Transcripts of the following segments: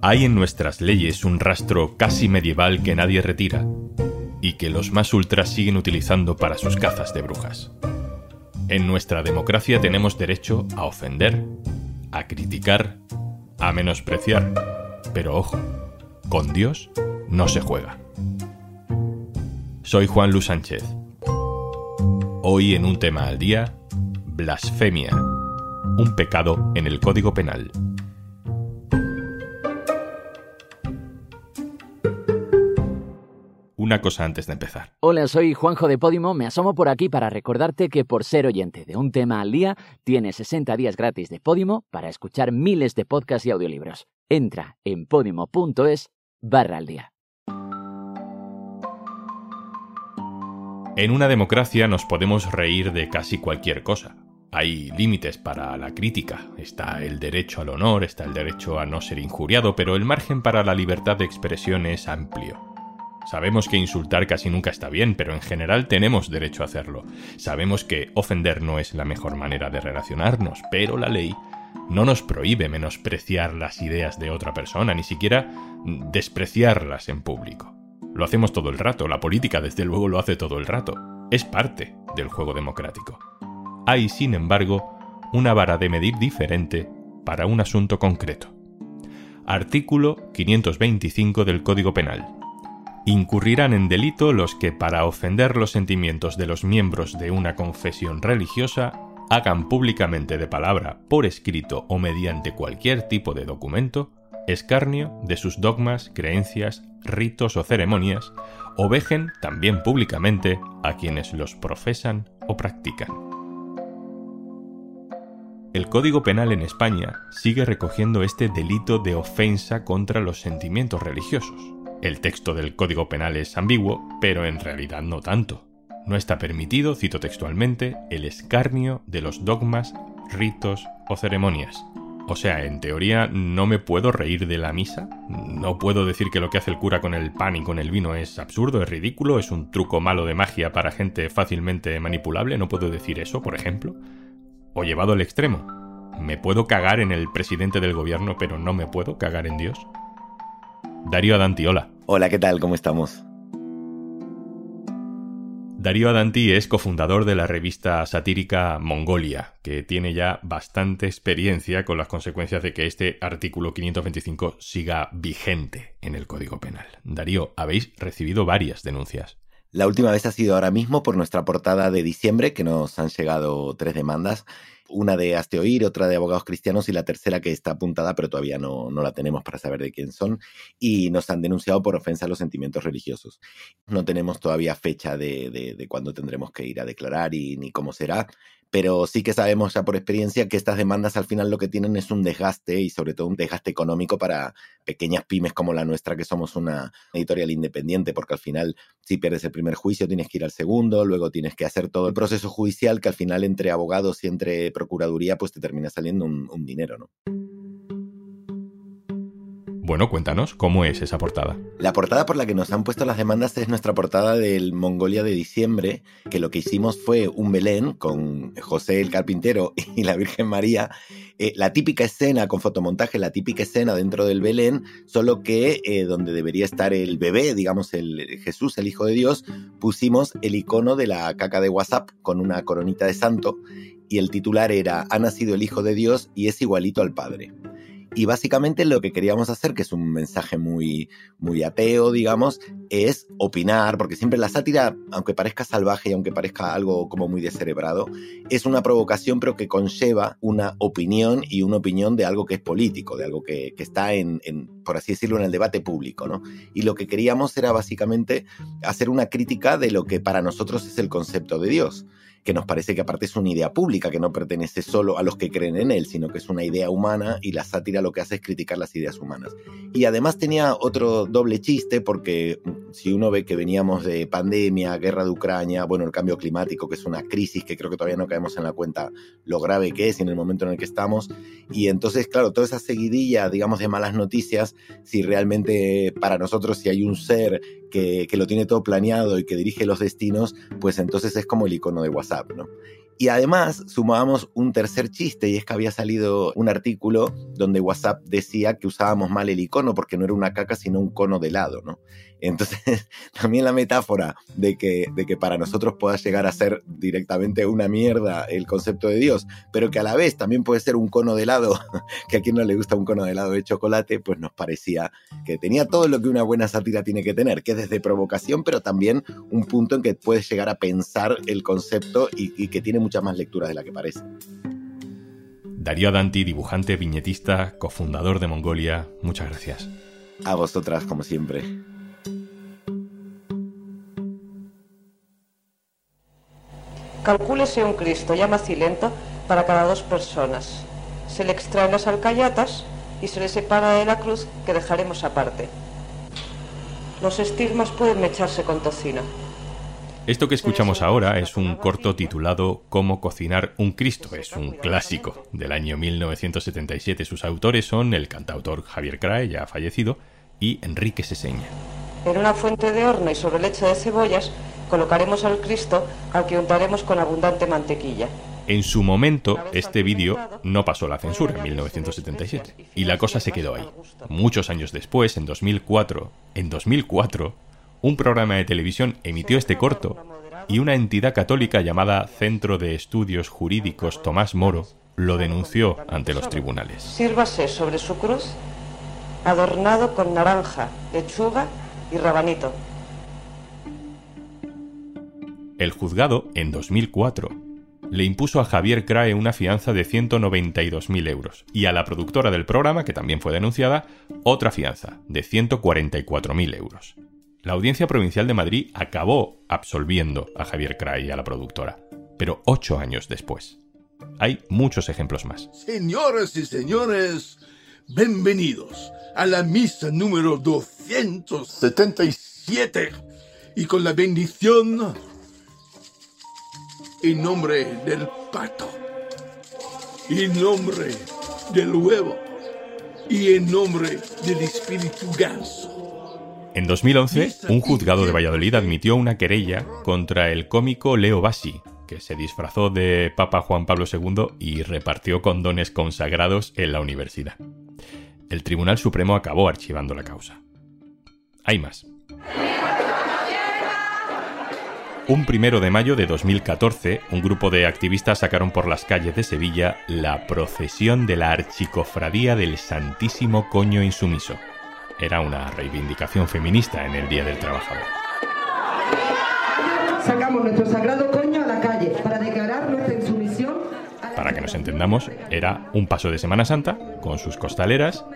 Hay en nuestras leyes un rastro casi medieval que nadie retira y que los más ultras siguen utilizando para sus cazas de brujas. En nuestra democracia tenemos derecho a ofender, a criticar, a menospreciar, pero ojo, con Dios no se juega. Soy Juan Luis Sánchez. Hoy en un tema al día, blasfemia, un pecado en el Código Penal. Una cosa antes de empezar. Hola, soy Juanjo de Podimo. Me asomo por aquí para recordarte que por ser oyente de un tema al día, tienes 60 días gratis de Podimo para escuchar miles de podcasts y audiolibros. Entra en podimo.es barra al día. En una democracia nos podemos reír de casi cualquier cosa. Hay límites para la crítica, está el derecho al honor, está el derecho a no ser injuriado, pero el margen para la libertad de expresión es amplio. Sabemos que insultar casi nunca está bien, pero en general tenemos derecho a hacerlo. Sabemos que ofender no es la mejor manera de relacionarnos, pero la ley no nos prohíbe menospreciar las ideas de otra persona, ni siquiera despreciarlas en público. Lo hacemos todo el rato, la política desde luego lo hace todo el rato. Es parte del juego democrático. Hay, sin embargo, una vara de medir diferente para un asunto concreto. Artículo 525 del Código Penal. Incurrirán en delito los que, para ofender los sentimientos de los miembros de una confesión religiosa, hagan públicamente de palabra, por escrito o mediante cualquier tipo de documento, escarnio de sus dogmas, creencias, ritos o ceremonias, o vejen también públicamente a quienes los profesan o practican. El Código Penal en España sigue recogiendo este delito de ofensa contra los sentimientos religiosos. El texto del Código Penal es ambiguo, pero en realidad no tanto. No está permitido, cito textualmente, el escarnio de los dogmas, ritos o ceremonias. O sea, en teoría no me puedo reír de la misa, no puedo decir que lo que hace el cura con el pan y con el vino es absurdo, es ridículo, es un truco malo de magia para gente fácilmente manipulable, no puedo decir eso, por ejemplo. O llevado al extremo, me puedo cagar en el presidente del gobierno, pero no me puedo cagar en Dios. Darío Adanti, hola. ¿qué tal? ¿Cómo estamos? Darío Adanti es cofundador de la revista satírica Mongolia, que tiene ya bastante experiencia con las consecuencias de que este artículo 525 siga vigente en el Código Penal. Darío, habéis recibido varias denuncias. La última vez ha sido ahora mismo por nuestra portada de diciembre, que nos han llegado tres demandas una de Asteoir, otra de Abogados Cristianos y la tercera que está apuntada, pero todavía no, no la tenemos para saber de quién son. Y nos han denunciado por ofensa a los sentimientos religiosos. No tenemos todavía fecha de, de, de cuándo tendremos que ir a declarar y ni cómo será, pero sí que sabemos ya por experiencia que estas demandas al final lo que tienen es un desgaste y sobre todo un desgaste económico para pequeñas pymes como la nuestra, que somos una editorial independiente, porque al final si pierdes el primer juicio tienes que ir al segundo, luego tienes que hacer todo el proceso judicial que al final entre abogados y entre procuraduría pues te termina saliendo un, un dinero, ¿no? Bueno, cuéntanos, ¿cómo es esa portada? La portada por la que nos han puesto las demandas es nuestra portada del Mongolia de diciembre, que lo que hicimos fue un Belén con José el carpintero y la Virgen María, eh, la típica escena con fotomontaje, la típica escena dentro del Belén, solo que eh, donde debería estar el bebé, digamos el Jesús, el Hijo de Dios, pusimos el icono de la caca de WhatsApp con una coronita de santo y el titular era Ha nacido el Hijo de Dios y es igualito al Padre. Y básicamente lo que queríamos hacer, que es un mensaje muy, muy ateo, digamos, es opinar, porque siempre la sátira, aunque parezca salvaje y aunque parezca algo como muy descerebrado, es una provocación, pero que conlleva una opinión y una opinión de algo que es político, de algo que, que está en, en, por así decirlo, en el debate público, ¿no? Y lo que queríamos era básicamente hacer una crítica de lo que para nosotros es el concepto de Dios que nos parece que aparte es una idea pública, que no pertenece solo a los que creen en él, sino que es una idea humana y la sátira lo que hace es criticar las ideas humanas. Y además tenía otro doble chiste porque mm, si uno ve que veníamos de pandemia, guerra de Ucrania, bueno, el cambio climático, que es una crisis que creo que todavía no caemos en la cuenta lo grave que es en el momento en el que estamos, y entonces, claro, toda esa seguidilla, digamos, de malas noticias, si realmente para nosotros si hay un ser que, que, lo tiene todo planeado y que dirige los destinos, pues entonces es como el icono de WhatsApp, ¿no? Y además sumábamos un tercer chiste y es que había salido un artículo donde WhatsApp decía que usábamos mal el icono porque no era una caca sino un cono de helado, ¿no? Entonces también la metáfora de que, de que para nosotros pueda llegar a ser directamente una mierda el concepto de Dios, pero que a la vez también puede ser un cono de helado, que a quien no le gusta un cono de helado de chocolate, pues nos parecía que tenía todo lo que una buena sátira tiene que tener, que es desde provocación, pero también un punto en que puedes llegar a pensar el concepto y, y que tiene muchas más lecturas de la que parece. Darío Danti, dibujante, viñetista, cofundador de Mongolia, muchas gracias. A vosotras, como siempre. Calcúlese un Cristo ya macilento para cada dos personas. Se le extraen las alcayatas y se le separa de la cruz que dejaremos aparte. Los estigmas pueden mecharse con tocino. Esto que escuchamos ahora es un corto titulado Cómo cocinar un Cristo. Es un clásico del año 1977. Sus autores son el cantautor Javier Crae, ya fallecido, y Enrique Seseña. En una fuente de horno y sobre leche de cebollas colocaremos al Cristo al que untaremos con abundante mantequilla. En su momento, este vídeo no pasó la censura en 1977 y la cosa se quedó ahí. Muchos años después, en 2004, en 2004, un programa de televisión emitió este corto y una entidad católica llamada Centro de Estudios Jurídicos Tomás Moro lo denunció ante los tribunales. Sírvase sobre su cruz adornado con naranja, lechuga y rabanito. El juzgado, en 2004, le impuso a Javier Crae una fianza de 192.000 euros y a la productora del programa, que también fue denunciada, otra fianza de 144.000 euros. La Audiencia Provincial de Madrid acabó absolviendo a Javier Crae y a la productora, pero ocho años después. Hay muchos ejemplos más. Señoras y señores, bienvenidos a la misa número 277 y con la bendición en nombre del pato, en nombre del huevo y en nombre del espíritu ganso. En 2011, un juzgado de Valladolid admitió una querella contra el cómico Leo Bassi, que se disfrazó de Papa Juan Pablo II y repartió condones consagrados en la universidad. El Tribunal Supremo acabó archivando la causa. Hay más. Un primero de mayo de 2014, un grupo de activistas sacaron por las calles de Sevilla la procesión de la Archicofradía del Santísimo Coño Insumiso. Era una reivindicación feminista en el Día del Trabajador. Sacamos nuestro sagrado coño a la calle para declarar nuestra insumisión. Para que nos entendamos, era un paso de Semana Santa con sus costaleras,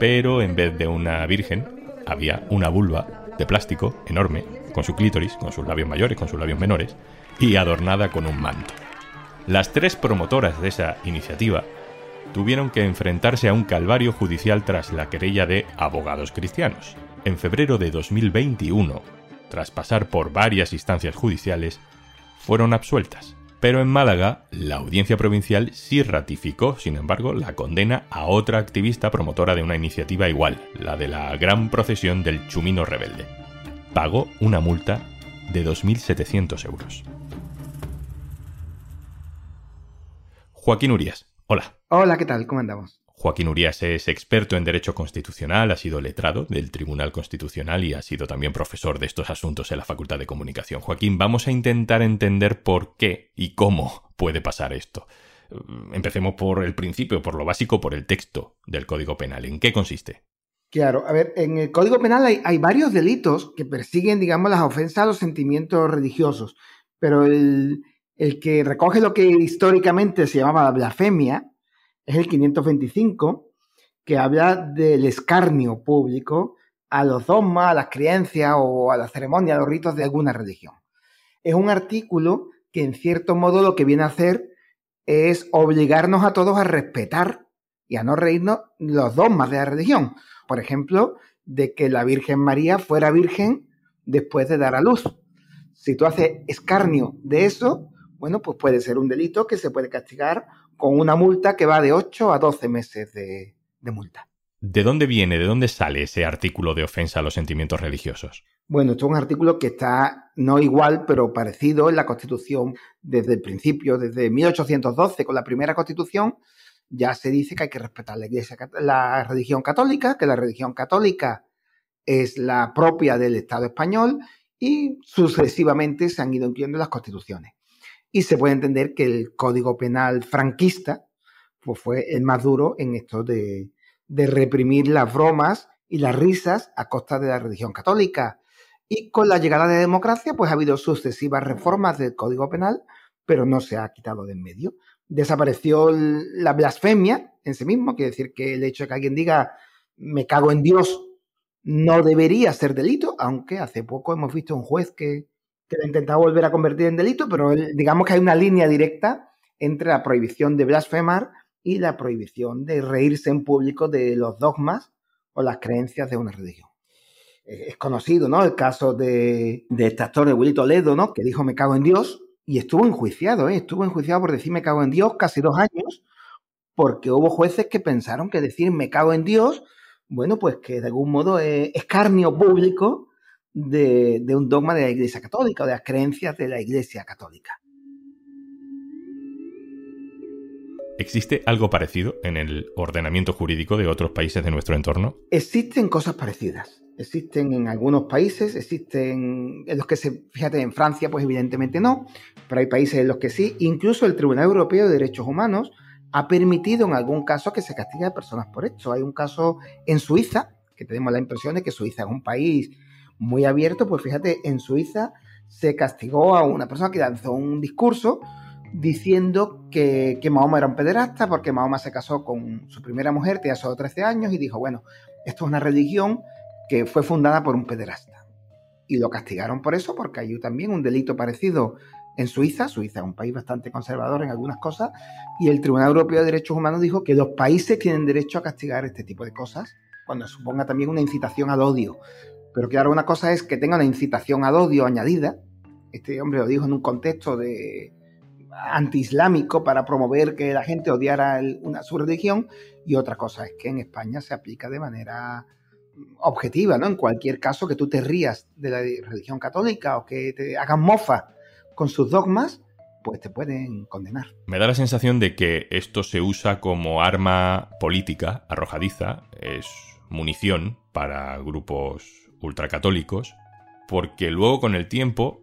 pero en vez de una virgen había una vulva de plástico enorme con su clítoris, con sus labios mayores, con sus labios menores, y adornada con un manto. Las tres promotoras de esa iniciativa tuvieron que enfrentarse a un calvario judicial tras la querella de abogados cristianos. En febrero de 2021, tras pasar por varias instancias judiciales, fueron absueltas. Pero en Málaga, la audiencia provincial sí ratificó, sin embargo, la condena a otra activista promotora de una iniciativa igual, la de la Gran Procesión del Chumino Rebelde pagó una multa de 2.700 euros. Joaquín Urias, hola. Hola, ¿qué tal? ¿Cómo andamos? Joaquín Urias es experto en Derecho Constitucional, ha sido letrado del Tribunal Constitucional y ha sido también profesor de estos asuntos en la Facultad de Comunicación. Joaquín, vamos a intentar entender por qué y cómo puede pasar esto. Empecemos por el principio, por lo básico, por el texto del Código Penal. ¿En qué consiste? Claro, a ver, en el Código Penal hay, varios delitos que persiguen, digamos, las ofensas a los sentimientos religiosos, pero el, el que recoge lo que históricamente se llamaba blasfemia es el 525, que habla del escarnio público a los dogmas, a las creencias o a la ceremonia, a los ritos de alguna religión. Es un artículo que en cierto modo lo que viene a hacer es obligarnos a todos a respetar y a no reírnos los dogmas de la religión por ejemplo, de que la Virgen María fuera virgen después de dar a luz. Si tú haces escarnio de eso, bueno, pues puede ser un delito que se puede castigar con una multa que va de 8 a 12 meses de, multa. ¿De dónde viene, de dónde sale ese artículo de ofensa a los sentimientos religiosos? Bueno, esto es un artículo que está no igual, pero parecido en la Constitución desde el principio, desde 1812, con la primera Constitución, ya se dice que hay que respetar la, iglesia, la religión católica, que la religión católica es la propia del Estado español y sucesivamente se han ido incluyendo las constituciones. Y se puede entender que el Código Penal franquista pues, fue el más duro en esto de, de reprimir las bromas y las risas a costa de la religión católica. Y con la llegada de la democracia, pues ha habido sucesivas reformas del Código Penal, pero no se ha quitado de en medio. Desapareció la blasfemia en sí mismo, quiere decir que el hecho de que alguien diga me cago en Dios no debería ser delito, aunque hace poco hemos visto un juez que, que lo ha intentado volver a convertir en delito, pero digamos que hay una línea directa entre la prohibición de blasfemar y la prohibición de reírse en público de los dogmas o las creencias de una religión. Es conocido, ¿no? El caso de, de este actor de Willy Toledo, ¿no? Que dijo me cago en Dios y estuvo enjuiciado, ¿eh? Estuvo enjuiciado por decir me cago en Dios casi dos años porque hubo jueces que pensaron que decir me cago en Dios, bueno, pues que de algún modo es escarnio público de, de un dogma de la Iglesia Católica o de las creencias de la Iglesia Católica. ¿Existe algo parecido en el ordenamiento jurídico de otros países de nuestro entorno? Existen cosas parecidas. Existen en algunos países, existen en los que se, fíjate, en Francia pues evidentemente no, pero hay países en los que sí. Incluso el Tribunal Europeo de Derechos Humanos ha permitido en algún caso que se castigue a personas por esto. Hay un caso en Suiza, que tenemos la impresión de que Suiza es un país muy abierto, pues fíjate, en Suiza se castigó a una persona que lanzó un discurso diciendo que, que, Mahoma era un pederasta porque Mahoma se casó con su primera mujer, tenía solo 13 años, y dijo, bueno, esto es una religión que fue fundada por un pederasta. Y lo castigaron por eso, porque hay también un delito parecido en Suiza. Suiza es un país bastante conservador en algunas cosas, y el Tribunal Europeo de Derechos Humanos dijo que los países tienen derecho a castigar este tipo de cosas, cuando suponga también una incitación al odio. Pero claro, una cosa es que tenga una incitación al odio añadida. Este hombre lo dijo en un contexto de, antiislámico para promover que la gente odiara su religión y otra cosa es que en España se aplica de manera objetiva, ¿no? En cualquier caso que tú te rías de la religión católica o que te hagan mofa con sus dogmas, pues te pueden condenar. Me da la sensación de que esto se usa como arma política arrojadiza, es munición para grupos ultracatólicos, porque luego con el tiempo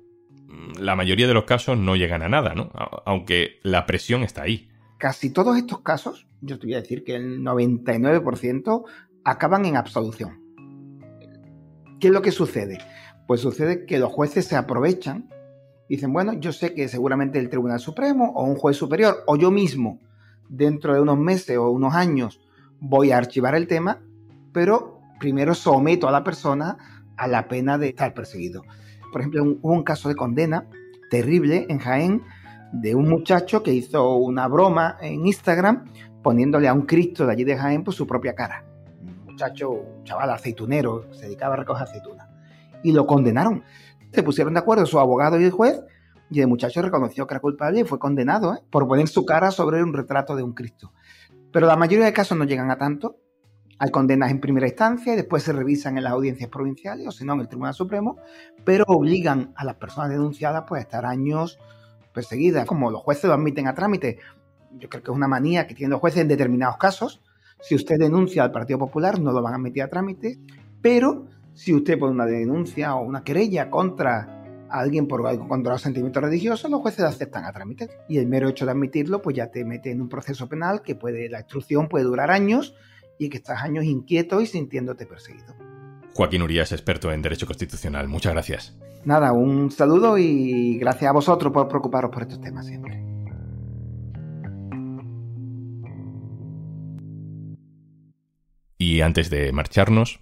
la mayoría de los casos no llegan a nada, ¿no? Aunque la presión está ahí. Casi todos estos casos, yo te voy a decir que el 99% acaban en absolución. ¿Qué es lo que sucede? Pues sucede que los jueces se aprovechan, dicen, bueno, yo sé que seguramente el Tribunal Supremo o un juez superior o yo mismo, dentro de unos meses o unos años, voy a archivar el tema, pero primero someto a la persona a la pena de estar perseguido. Por ejemplo, hubo un caso de condena terrible en Jaén de un muchacho que hizo una broma en Instagram poniéndole a un Cristo de allí de Jaén por su propia cara. Un muchacho, un chaval aceitunero, se dedicaba a recoger aceitunas. Y lo condenaron. Se pusieron de acuerdo su abogado y el juez y el muchacho reconoció que era culpable y fue condenado ¿eh? por poner su cara sobre un retrato de un Cristo. Pero la mayoría de casos no llegan a tanto hay condenas en primera instancia y después se revisan en las audiencias provinciales o si no en el Tribunal Supremo, pero obligan a las personas denunciadas pues, a estar años perseguidas. Como los jueces lo admiten a trámite, yo creo que es una manía que tienen los jueces en determinados casos. Si usted denuncia al Partido Popular, no lo van a admitir a trámite, pero si usted pone una denuncia o una querella contra alguien por algo contra los sentimientos religiosos, los jueces aceptan a trámite. Y el mero hecho de admitirlo, pues ya te mete en un proceso penal que puede, la instrucción puede durar años y que estás años inquieto y sintiéndote perseguido. Joaquín Urías, experto en Derecho Constitucional. Muchas gracias. Nada, un saludo y gracias a vosotros por preocuparos por estos temas siempre. Y antes de marcharnos,